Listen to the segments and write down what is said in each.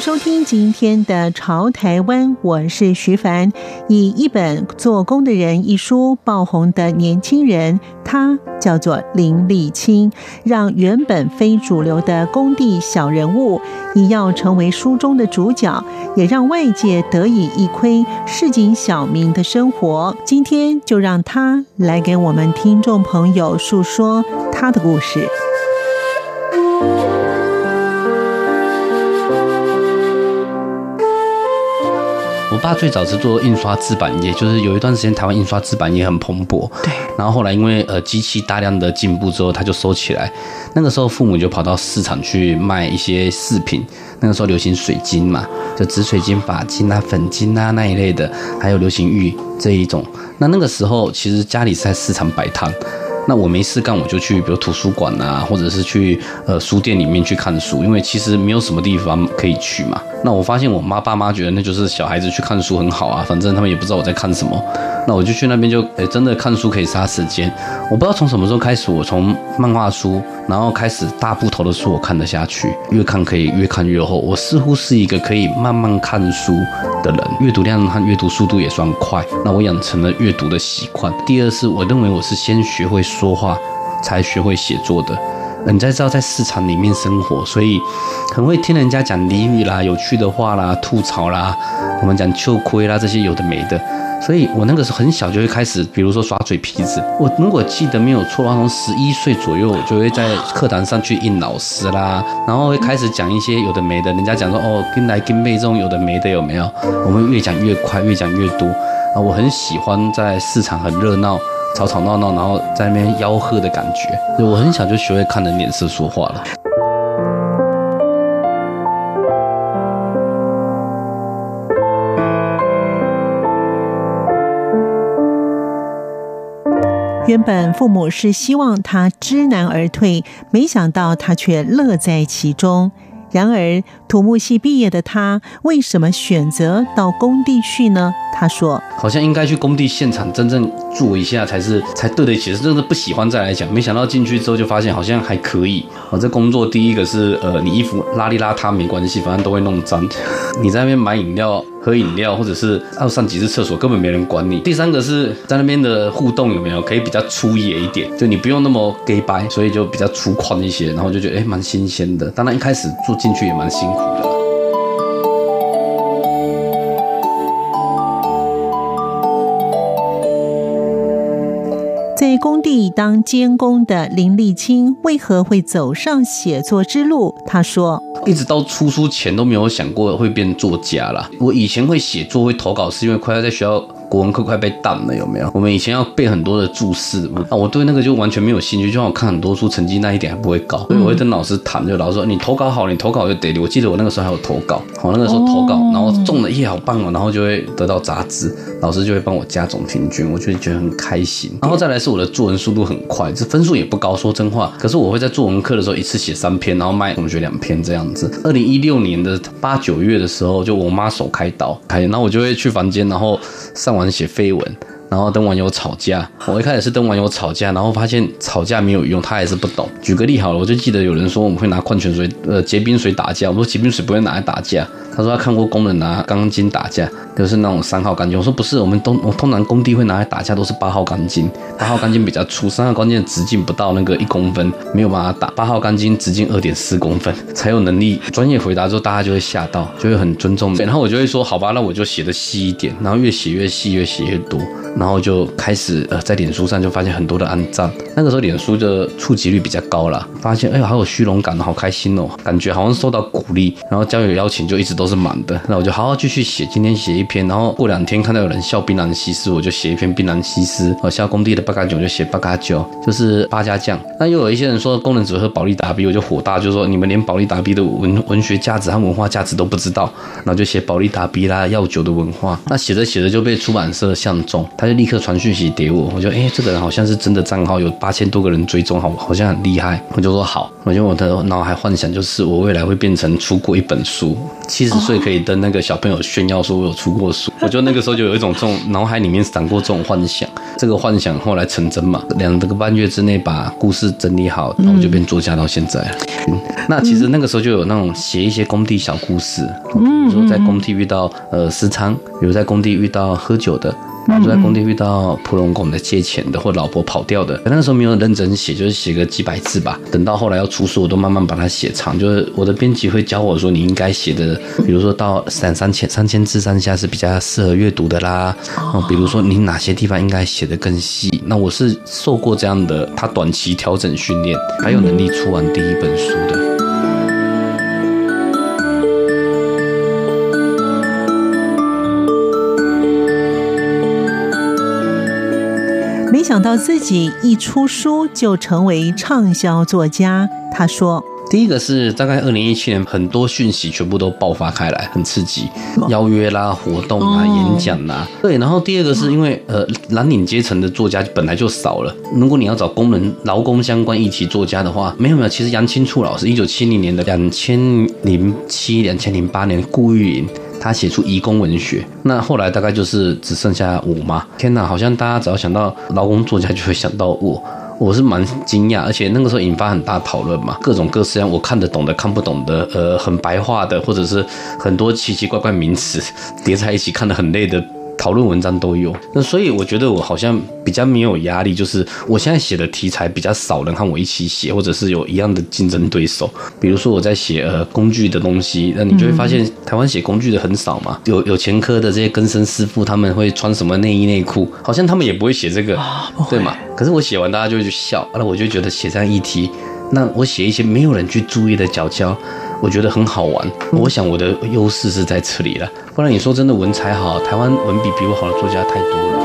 收听今天的《潮台湾》，我是徐凡。以一本《做工的人》一书爆红的年轻人，他叫做林立青，让原本非主流的工地小人物，也要成为书中的主角，也让外界得以一窥市井小民的生活。今天就让他来给我们听众朋友述说他的故事。我爸最早是做印刷制版业，就是有一段时间台湾印刷制版业很蓬勃。对。然后后来因为呃机器大量的进步之后，他就收起来。那个时候父母就跑到市场去卖一些饰品。那个时候流行水晶嘛，就紫水晶、发晶啊、粉晶啊那一类的，还有流行玉这一种。那那个时候其实家里是在市场摆摊。那我没事干，我就去比如图书馆啊，或者是去呃书店里面去看书，因为其实没有什么地方可以去嘛。那我发现我妈爸妈觉得那就是小孩子去看书很好啊，反正他们也不知道我在看什么。那我就去那边就诶，真的看书可以杀时间。我不知道从什么时候开始，我从漫画书，然后开始大部头的书我看得下去，越看可以越看越厚。我似乎是一个可以慢慢看书的人，阅读量和阅读速度也算快。那我养成了阅读的习惯。第二是，我认为我是先学会说话，才学会写作的。你在知道在市场里面生活，所以很会听人家讲俚语啦、有趣的话啦、吐槽啦，我们讲秋亏啦这些有的没的。所以我那个时候很小就会开始，比如说耍嘴皮子。我如果记得没有错的话，从十一岁左右，我就会在课堂上去应老师啦，然后会开始讲一些有的没的。人家讲说哦，跟来跟背这种有的没的有没有？我们越讲越快，越讲越多啊！我很喜欢在市场很热闹。吵吵闹闹，然后在那边吆喝的感觉，我很小就学会看人脸色说话了。原本父母是希望他知难而退，没想到他却乐在其中。然而，土木系毕业的他，为什么选择到工地去呢？他说：“好像应该去工地现场真正做一下才是才对得起，是真的不喜欢再来讲。没想到进去之后就发现好像还可以。我这工作第一个是呃，你衣服邋里邋遢没关系，反正都会弄脏。你在那边买饮料。”喝饮料，或者是要上几次厕所，根本没人管你。第三个是在那边的互动有没有可以比较粗野一点，就你不用那么 gay 白，所以就比较粗犷一些，然后就觉得哎蛮新鲜的。当然一开始住进去也蛮辛苦的。在工地当监工的林立青为何会走上写作之路？他说。一直到出书前都没有想过会变作家啦。我以前会写作、会投稿，是因为快要在学校。国文课快被淡了，有没有？我们以前要背很多的注释嘛，啊，我对那个就完全没有兴趣，就像我看很多书，成绩那一点还不会高，所以我会跟老师谈，就老师说你投稿好，你投稿就得。我记得我那个时候还有投稿，好，那个时候投稿，然后中了耶，好棒哦，然后就会得到杂志，老师就会帮我加总平均，我就觉得很开心。然后再来是我的作文速度很快，这分数也不高，说真话。可是我会在作文课的时候一次写三篇，然后卖同学两篇这样子。二零一六年的八九月的时候，就我妈手开刀，开，然后我就会去房间，然后上完写绯闻。然后跟网友吵架，我一开始是跟网友吵架，然后发现吵架没有用，他还是不懂。举个例好了，我就记得有人说我们会拿矿泉水、呃结冰水打架，我说结冰水不会拿来打架。他说他看过工人拿钢筋打架，就是那种三号钢筋。我说不是，我们都我通常工地会拿来打架都是八号钢筋，八号钢筋比较粗，三号钢筋的直径不到那个一公分，没有办法打。八号钢筋直径二点四公分才有能力。专业回答之后，大家就会吓到，就会很尊重。然后我就会说好吧，那我就写的细一点，然后越写越细，越写越多。然后就开始呃，在脸书上就发现很多的按赞，那个时候脸书的触及率比较高了，发现哎呀好有虚荣感，好开心哦，感觉好像受到鼓励，然后交友邀请就一直都都是满的。那我就好好继续写，今天写一篇，然后过两天看到有人笑槟榔西施，我就写一篇槟榔西施。哦，笑工地的八嘎酒就写八嘎酒，就是八家将。那又有一些人说工人只喝保利达 B，我就火大，就说你们连保利达 B 的文文学价值和文化价值都不知道，然后就写保利达 B 啦，药酒的文化。那写着写着就被出版社相中，他就立刻传讯息给我，我就哎，这个人好像是真的账号，有八千多个人追踪，好好像很厉害。我就说好，我就我的脑海幻想就是我未来会变成出过一本书，其实岁可以跟那个小朋友炫耀说我有出过书。我就那个时候就有一种这种脑海里面闪过这种幻想，这个幻想后来成真嘛，两个半月之内把故事整理好，然后就变作家到现在。那其实那个时候就有那种写一些工地小故事，比如说在工地遇到呃私娼，比如在工地遇到喝酒的。然后就在工地遇到普龙工的借钱的，或老婆跑掉的。那个时候没有认真写，就是写个几百字吧。等到后来要出书，我都慢慢把它写长。就是我的编辑会教我说，你应该写的，比如说到三三千三千字上下是比较适合阅读的啦。哦，比如说你哪些地方应该写的更细。那我是受过这样的，他短期调整训练，还有能力出完第一本书的。想到自己一出书就成为畅销作家，他说：“第一个是大概二零一七年，很多讯息全部都爆发开来，很刺激，邀约啦、活动啊、演讲啦。对，然后第二个是因为呃蓝领阶层的作家本来就少了，如果你要找工人、劳工相关议题作家的话，没有没有。其实杨青处老师一九七零年的两千零七、两千零八年，顾玉林。”他写出移工文学，那后来大概就是只剩下我嘛。天哪，好像大家只要想到劳工作家，就会想到我。我是蛮惊讶，而且那个时候引发很大讨论嘛，各种各式样我看得懂的、看不懂的，呃，很白话的，或者是很多奇奇怪怪名词叠在一起，看得很累的。讨论文章都有，那所以我觉得我好像比较没有压力，就是我现在写的题材比较少人和我一起写，或者是有一样的竞争对手。比如说我在写呃工具的东西，那你就会发现台湾写工具的很少嘛，有有前科的这些更生师傅，他们会穿什么内衣内裤，好像他们也不会写这个，对嘛？可是我写完大家就会去笑，那我就觉得写这样议题，那我写一些没有人去注意的角角。我觉得很好玩，我想我的优势是在这里了。不然你说真的文采好，台湾文笔比我好的作家太多了。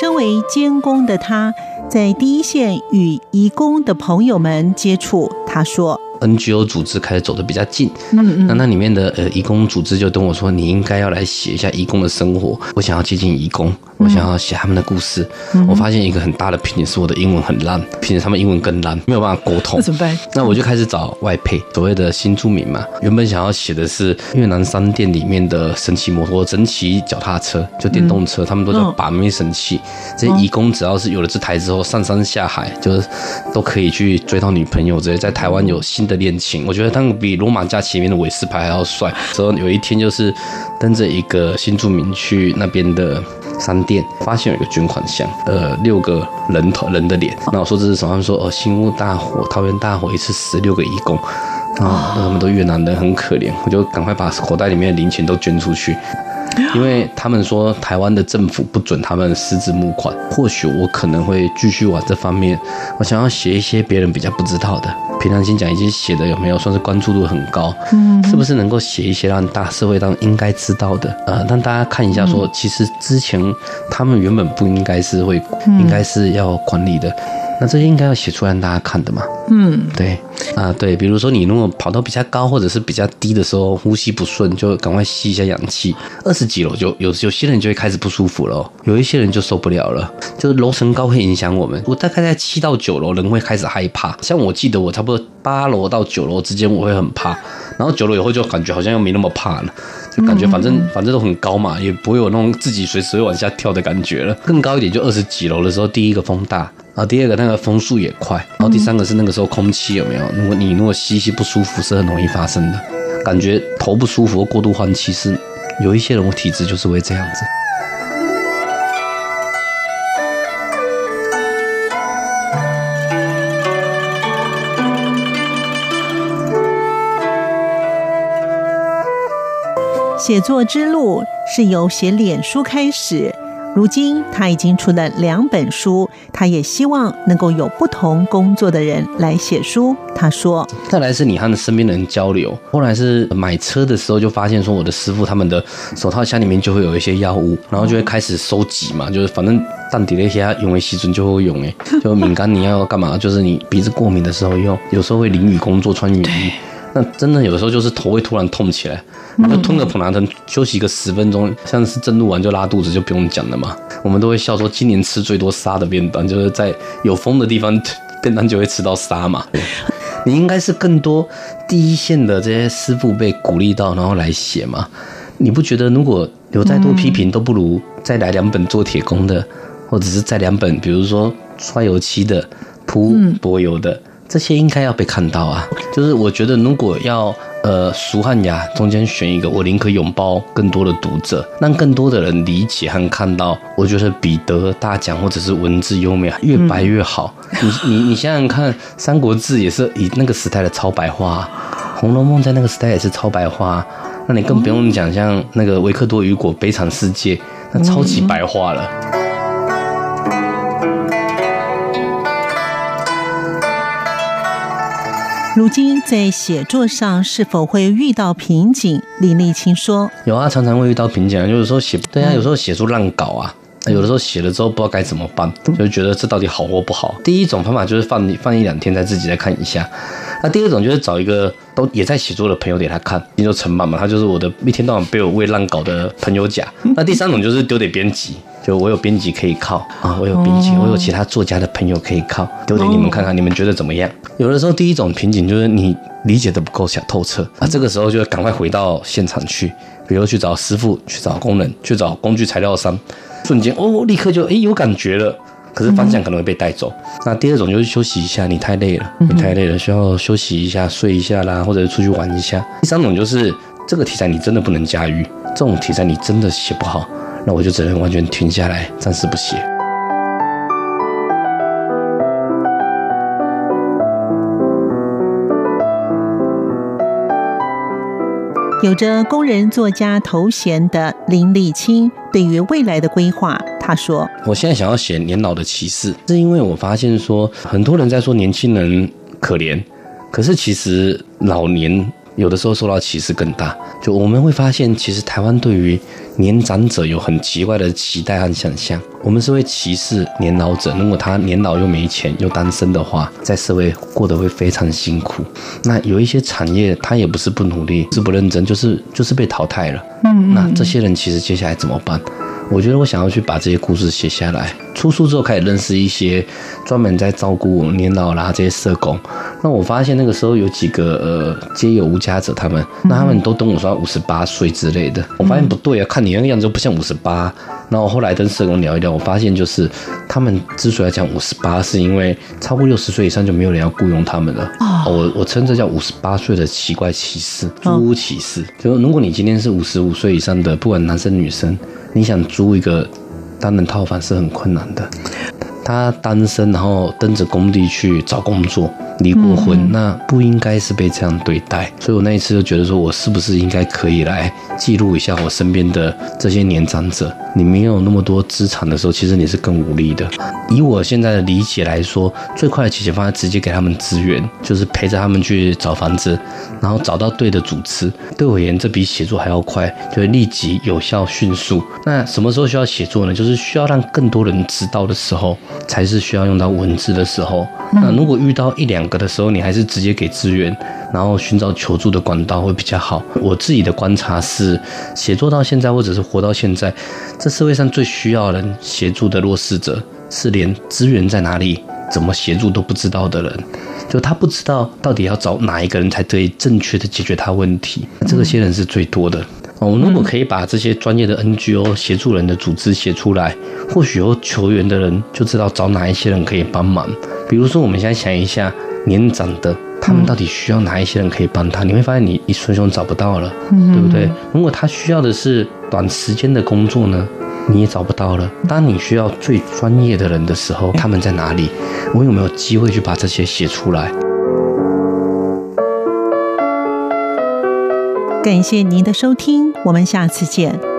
身为监工的他，在第一线与移工的朋友们接触，他说。NGO 组织开始走的比较近，嗯嗯那那里面的呃义工组织就跟我说，你应该要来写一下义工的生活。我想要接近义工，我想要写他们的故事。我发现一个很大的瓶颈是我的英文很烂，平时他们英文更烂，没有办法沟通。那怎么办？那我就开始找外配，所谓的新住民嘛。原本想要写的是越南商店里面的神奇摩托、神奇脚踏车，就电动车，他们都叫把妹神器。这些义工只要是有了这台之后，上山下海就是都可以去追到女朋友。直接在台湾有新的。的恋情，我觉得他们比罗马假期里面的韦斯牌还要帅。之后有一天，就是跟着一个新住民去那边的商店，发现有一个捐款箱，呃，六个人头人的脸。那我说这是什么？他们说哦，新屋大火，桃园大火，一次死六个义工啊，那他们都越南人，很可怜。我就赶快把口袋里面的零钱都捐出去。因为他们说台湾的政府不准他们私自募款，或许我可能会继续往这方面。我想要写一些别人比较不知道的。平常心讲，已经写的有没有算是关注度很高？嗯，是不是能够写一些让大社会当应该知道的？呃，让大家看一下，说其实之前他们原本不应该是会，应该是要管理的。那这些应该要写出来让大家看的嘛？嗯，对啊，对，比如说你如果跑到比较高或者是比较低的时候，呼吸不顺，就赶快吸一下氧气。二十几楼就有有些人就会开始不舒服了，有一些人就受不了了，就是楼层高会影响我们。我大概在七到九楼，人会开始害怕。像我记得我差不多八楼到九楼之间，我会很怕，然后九楼以后就感觉好像又没那么怕了，就感觉反正反正都很高嘛，也不会有那种自己随时会往下跳的感觉了。更高一点就二十几楼的时候，第一个风大。然后，第二个那个风速也快，然后第三个是那个时候空气有没有？如果你如果吸吸不舒服，是很容易发生的。感觉头不舒服或过度换气是有一些人体质就是会这样子。写作之路是由写脸书开始。如今他已经出了两本书，他也希望能够有不同工作的人来写书。他说：“再来是你和身边的人交流，后来是买车的时候就发现说，我的师傅他们的手套箱里面就会有一些药物，然后就会开始收集嘛，就是反正淡底那些用为细菌就会用哎，就敏感你要干嘛？就是你鼻子过敏的时候用，有时候会淋雨工作穿雨衣。”那真的有时候就是头会突然痛起来，就吞个普拿疼，休息个十分钟，像是正录完就拉肚子，就不用讲了嘛。我们都会笑说，今年吃最多沙的便当，就是在有风的地方，便当就会吃到沙嘛。你应该是更多第一线的这些师傅被鼓励到，然后来写嘛。你不觉得如果有再多批评，都不如再来两本做铁工的，或者是再两本，比如说刷油漆的、铺柏油的。这些应该要被看到啊！就是我觉得，如果要呃俗和雅中间选一个，我宁可拥抱更多的读者，让更多的人理解和看到。我觉得彼得大奖或者是文字优美，越白越好。嗯、你你你想想看，《三国志》也是以那个时代的超白话，《红楼梦》在那个时代也是超白话，那你更不用讲像那个维克多·雨果《悲惨世界》，那超级白话了。如今在写作上是否会遇到瓶颈？李立清说：“有啊，常常会遇到瓶颈，就是说写对啊，有时候写出烂稿啊，有的时候写了之后不知道该怎么办，就觉得这到底好或不好。第一种方法就是放放一两天，再自己再看一下。那第二种就是找一个都也在写作的朋友给他看，你就陈满嘛，他就是我的一天到晚被我喂烂稿的朋友甲。那第三种就是丢给编辑。”就我有编辑可以靠啊，我有编辑，我有其他作家的朋友可以靠，丢给你们看看，你们觉得怎么样？有的时候第一种瓶颈就是你理解的不够想透彻啊，这个时候就赶快回到现场去，比如去找师傅，去找工人，去找工具材料商，瞬间哦，立刻就哎有感觉了，可是方向可能会被带走。那第二种就是休息一下，你太累了，你太累了，需要休息一下，睡一下啦，或者出去玩一下。第三种就是这个题材你真的不能驾驭，这种题材你真的写不好。那我就只能完全停下来，暂时不写。有着工人作家头衔的林立青，对于未来的规划，他说：“我现在想要写年老的骑士，是因为我发现说，很多人在说年轻人可怜，可是其实老年。”有的时候受到歧视更大，就我们会发现，其实台湾对于年长者有很奇怪的期待和想象。我们是会歧视年老者，如果他年老又没钱又单身的话，在社会过得会非常辛苦。那有一些产业，他也不是不努力，是不认真，就是就是被淘汰了。嗯，那这些人其实接下来怎么办？我觉得我想要去把这些故事写下来。出书之后开始认识一些专门在照顾年老啦这些社工。那我发现那个时候有几个呃街友无家者，他们那他们都跟我说五十八岁之类的。我发现不对啊，看你那个样子不像五十八。然后后来跟社工聊一聊，我发现就是他们之所以要讲五十八，是因为超过六十岁以上就没有人要雇佣他们了。哦，我我称这叫五十八岁的奇怪歧视，租屋歧视。就如果你今天是五十五岁以上的，不管男生女生。你想租一个单人套房是很困难的。他单身，然后蹬着工地去找工作，离过婚，嗯、那不应该是被这样对待。所以我那一次就觉得说，我是不是应该可以来记录一下我身边的这些年长者？你没有那么多资产的时候，其实你是更无力的。以我现在的理解来说，最快的解决方案直接给他们资源，就是陪着他们去找房子，然后找到对的主持。对我而言，这比写作还要快，就会立即、有效、迅速。那什么时候需要写作呢？就是需要让更多人知道的时候。才是需要用到文字的时候。那如果遇到一两个的时候，你还是直接给资源，然后寻找求助的管道会比较好。我自己的观察是，写作到现在或者是活到现在，这社会上最需要人协助的弱势者，是连资源在哪里、怎么协助都不知道的人。就他不知道到底要找哪一个人才可以正确的解决他问题，这些人是最多的。我如果可以把这些专业的 NGO 协助人的组织写出来，或许有求援的人就知道找哪一些人可以帮忙。比如说，我们现在想一下，年长的他们到底需要哪一些人可以帮他？你会发现你一瞬间找不到了，对不对？如果他需要的是短时间的工作呢，你也找不到了。当你需要最专业的人的时候，他们在哪里？我有没有机会去把这些写出来？感谢您的收听，我们下次见。